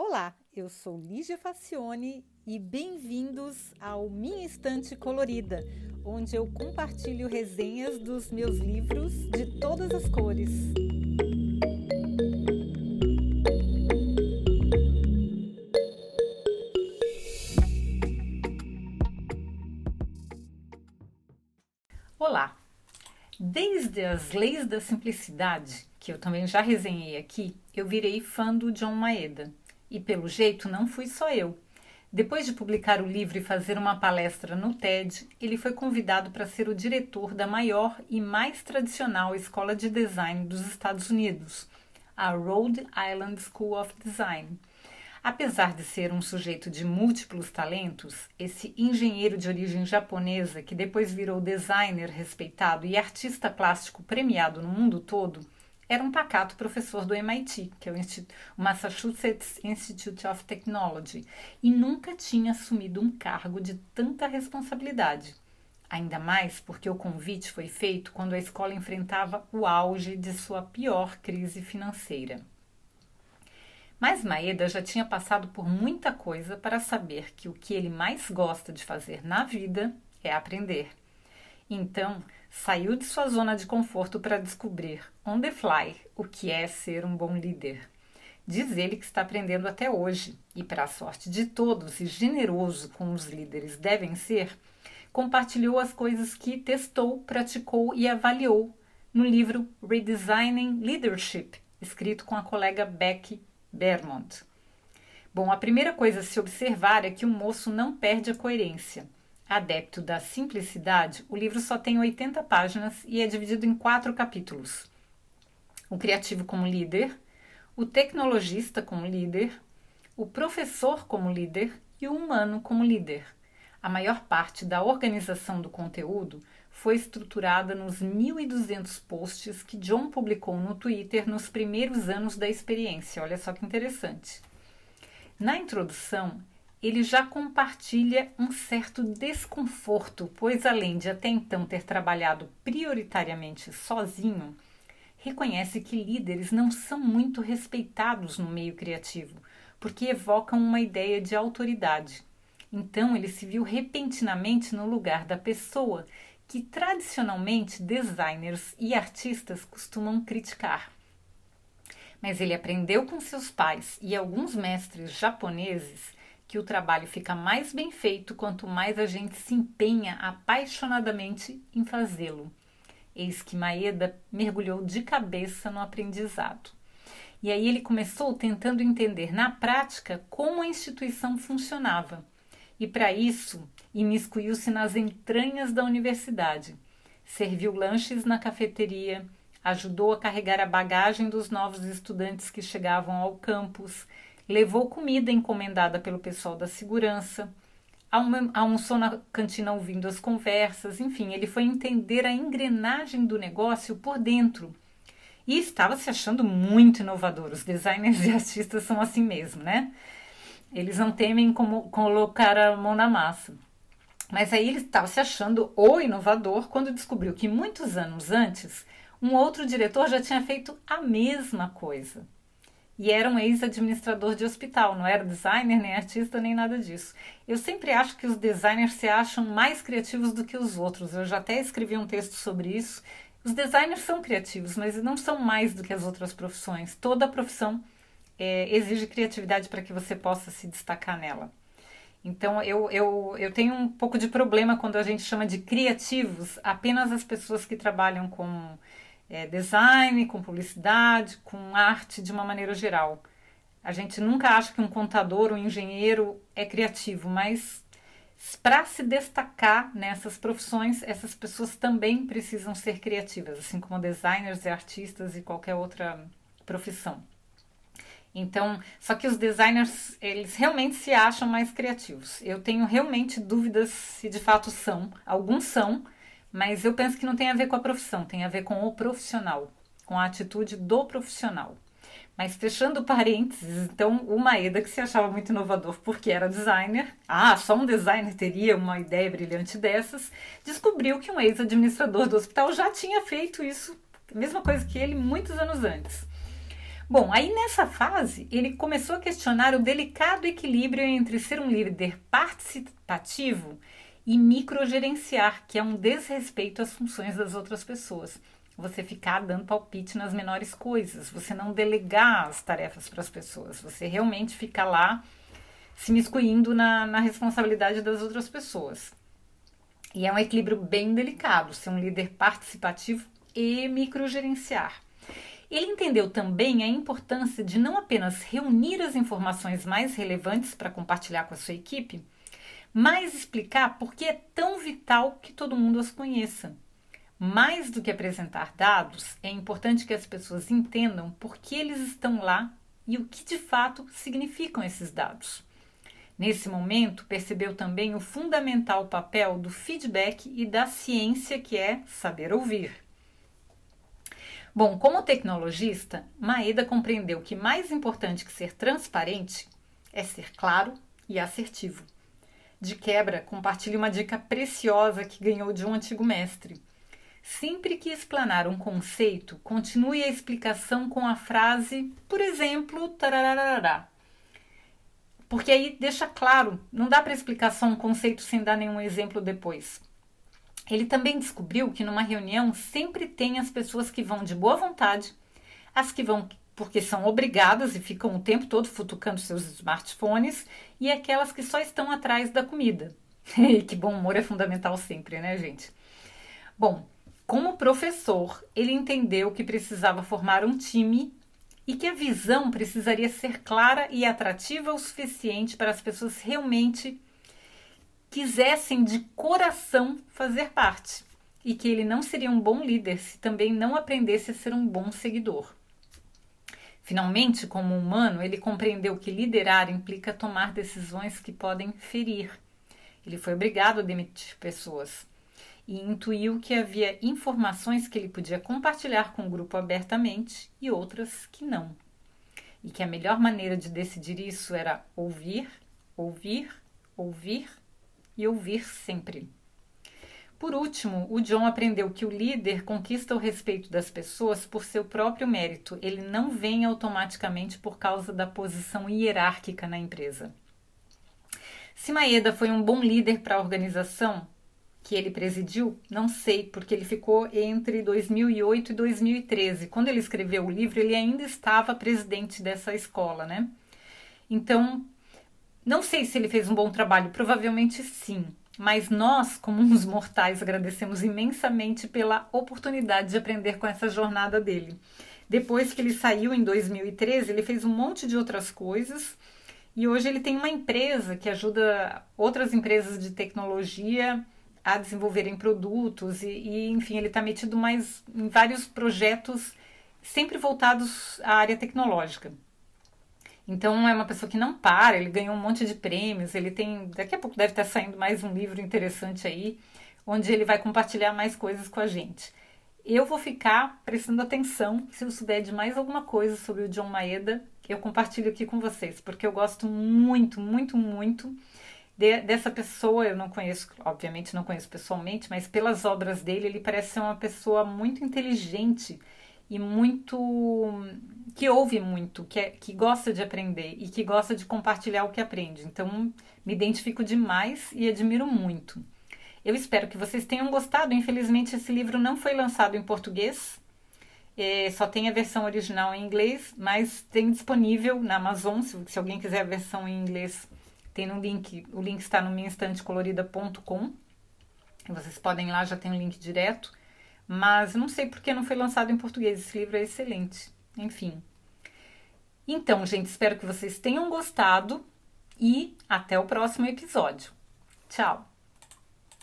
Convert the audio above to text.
Olá, eu sou Lígia Facione e bem-vindos ao Minha Estante Colorida, onde eu compartilho resenhas dos meus livros de todas as cores. Olá! Desde as leis da simplicidade, que eu também já resenhei aqui, eu virei fã do John Maeda. E pelo jeito não fui só eu. Depois de publicar o livro e fazer uma palestra no TED, ele foi convidado para ser o diretor da maior e mais tradicional escola de design dos Estados Unidos, a Rhode Island School of Design. Apesar de ser um sujeito de múltiplos talentos, esse engenheiro de origem japonesa, que depois virou designer respeitado e artista plástico premiado no mundo todo, era um pacato professor do MIT, que é o, Massachusetts Institute of Technology, e nunca tinha assumido um cargo de tanta responsabilidade. Ainda mais porque o convite foi feito quando a escola enfrentava o auge de sua pior crise financeira. Mas Maeda já tinha passado por muita coisa para saber que o que ele mais gosta de fazer na vida é aprender. Então, saiu de sua zona de conforto para descobrir, on the fly, o que é ser um bom líder. Diz ele que está aprendendo até hoje e, para a sorte de todos e generoso como os líderes devem ser, compartilhou as coisas que testou, praticou e avaliou no livro Redesigning Leadership, escrito com a colega Becky Bermont. Bom, a primeira coisa a se observar é que o moço não perde a coerência. Adepto da simplicidade, o livro só tem 80 páginas e é dividido em quatro capítulos: o criativo como líder, o tecnologista como líder, o professor como líder e o humano como líder. A maior parte da organização do conteúdo foi estruturada nos 1.200 posts que John publicou no Twitter nos primeiros anos da experiência. Olha só que interessante. Na introdução, ele já compartilha um certo desconforto, pois além de até então ter trabalhado prioritariamente sozinho, reconhece que líderes não são muito respeitados no meio criativo, porque evocam uma ideia de autoridade. Então ele se viu repentinamente no lugar da pessoa que tradicionalmente designers e artistas costumam criticar. Mas ele aprendeu com seus pais e alguns mestres japoneses que o trabalho fica mais bem feito quanto mais a gente se empenha apaixonadamente em fazê-lo. Eis que Maeda mergulhou de cabeça no aprendizado. E aí ele começou tentando entender na prática como a instituição funcionava e, para isso, imiscuiu-se nas entranhas da universidade. Serviu lanches na cafeteria, ajudou a carregar a bagagem dos novos estudantes que chegavam ao campus, levou comida encomendada pelo pessoal da segurança, almoçou na cantina ouvindo as conversas, enfim, ele foi entender a engrenagem do negócio por dentro. E estava se achando muito inovador. Os designers e artistas são assim mesmo, né? Eles não temem como colocar a mão na massa. Mas aí ele estava se achando o inovador quando descobriu que muitos anos antes um outro diretor já tinha feito a mesma coisa. E era um ex-administrador de hospital, não era designer, nem artista, nem nada disso. Eu sempre acho que os designers se acham mais criativos do que os outros. Eu já até escrevi um texto sobre isso. Os designers são criativos, mas não são mais do que as outras profissões. Toda profissão é, exige criatividade para que você possa se destacar nela. Então eu, eu, eu tenho um pouco de problema quando a gente chama de criativos apenas as pessoas que trabalham com é, design, com publicidade, com arte de uma maneira geral. A gente nunca acha que um contador ou um engenheiro é criativo, mas para se destacar nessas profissões, essas pessoas também precisam ser criativas, assim como designers e artistas e qualquer outra profissão. Então, só que os designers, eles realmente se acham mais criativos. Eu tenho realmente dúvidas se de fato são. Alguns são, mas eu penso que não tem a ver com a profissão, tem a ver com o profissional, com a atitude do profissional. Mas fechando parênteses, então o Maeda, que se achava muito inovador porque era designer, ah, só um designer teria uma ideia brilhante dessas, descobriu que um ex-administrador do hospital já tinha feito isso, mesma coisa que ele muitos anos antes. Bom, aí nessa fase ele começou a questionar o delicado equilíbrio entre ser um líder participativo e microgerenciar, que é um desrespeito às funções das outras pessoas. Você ficar dando palpite nas menores coisas, você não delegar as tarefas para as pessoas, você realmente ficar lá se miscuindo na, na responsabilidade das outras pessoas. E é um equilíbrio bem delicado ser um líder participativo e microgerenciar. Ele entendeu também a importância de não apenas reunir as informações mais relevantes para compartilhar com a sua equipe, mas explicar por que é tão vital que todo mundo as conheça. Mais do que apresentar dados, é importante que as pessoas entendam por que eles estão lá e o que de fato significam esses dados. Nesse momento, percebeu também o fundamental papel do feedback e da ciência, que é saber ouvir. Bom, como tecnologista, Maeda compreendeu que mais importante que ser transparente é ser claro e assertivo. De quebra, compartilhe uma dica preciosa que ganhou de um antigo mestre. Sempre que explanar um conceito, continue a explicação com a frase, por exemplo, tarararará. Porque aí deixa claro, não dá para explicar só um conceito sem dar nenhum exemplo depois. Ele também descobriu que numa reunião sempre tem as pessoas que vão de boa vontade, as que vão porque são obrigadas e ficam o tempo todo futucando seus smartphones, e aquelas que só estão atrás da comida. E que bom humor é fundamental sempre, né, gente? Bom, como professor, ele entendeu que precisava formar um time e que a visão precisaria ser clara e atrativa o suficiente para as pessoas realmente quisessem de coração fazer parte e que ele não seria um bom líder se também não aprendesse a ser um bom seguidor. Finalmente, como humano, ele compreendeu que liderar implica tomar decisões que podem ferir. Ele foi obrigado a demitir pessoas e intuiu que havia informações que ele podia compartilhar com o grupo abertamente e outras que não. E que a melhor maneira de decidir isso era ouvir, ouvir, ouvir e ouvir sempre. Por último, o John aprendeu que o líder conquista o respeito das pessoas por seu próprio mérito, ele não vem automaticamente por causa da posição hierárquica na empresa. Se Maeda foi um bom líder para a organização que ele presidiu, não sei, porque ele ficou entre 2008 e 2013. Quando ele escreveu o livro, ele ainda estava presidente dessa escola, né? Então, não sei se ele fez um bom trabalho, provavelmente sim, mas nós, como uns mortais, agradecemos imensamente pela oportunidade de aprender com essa jornada dele. Depois que ele saiu em 2013, ele fez um monte de outras coisas e hoje ele tem uma empresa que ajuda outras empresas de tecnologia a desenvolverem produtos e, e enfim, ele está metido mais em vários projetos sempre voltados à área tecnológica. Então é uma pessoa que não para, ele ganhou um monte de prêmios, ele tem. Daqui a pouco deve estar saindo mais um livro interessante aí, onde ele vai compartilhar mais coisas com a gente. Eu vou ficar prestando atenção se eu souber de mais alguma coisa sobre o John Maeda, eu compartilho aqui com vocês, porque eu gosto muito, muito, muito de, dessa pessoa. Eu não conheço, obviamente não conheço pessoalmente, mas pelas obras dele, ele parece ser uma pessoa muito inteligente e muito que ouve muito, que, é, que gosta de aprender e que gosta de compartilhar o que aprende. Então, me identifico demais e admiro muito. Eu espero que vocês tenham gostado. Infelizmente, esse livro não foi lançado em português, é, só tem a versão original em inglês, mas tem disponível na Amazon. Se, se alguém quiser a versão em inglês, tem no link. O link está no minhaestantecolorida.com. Vocês podem ir lá, já tem o um link direto. Mas não sei por que não foi lançado em português. Esse livro é excelente. Enfim. Então, gente, espero que vocês tenham gostado e até o próximo episódio. Tchau!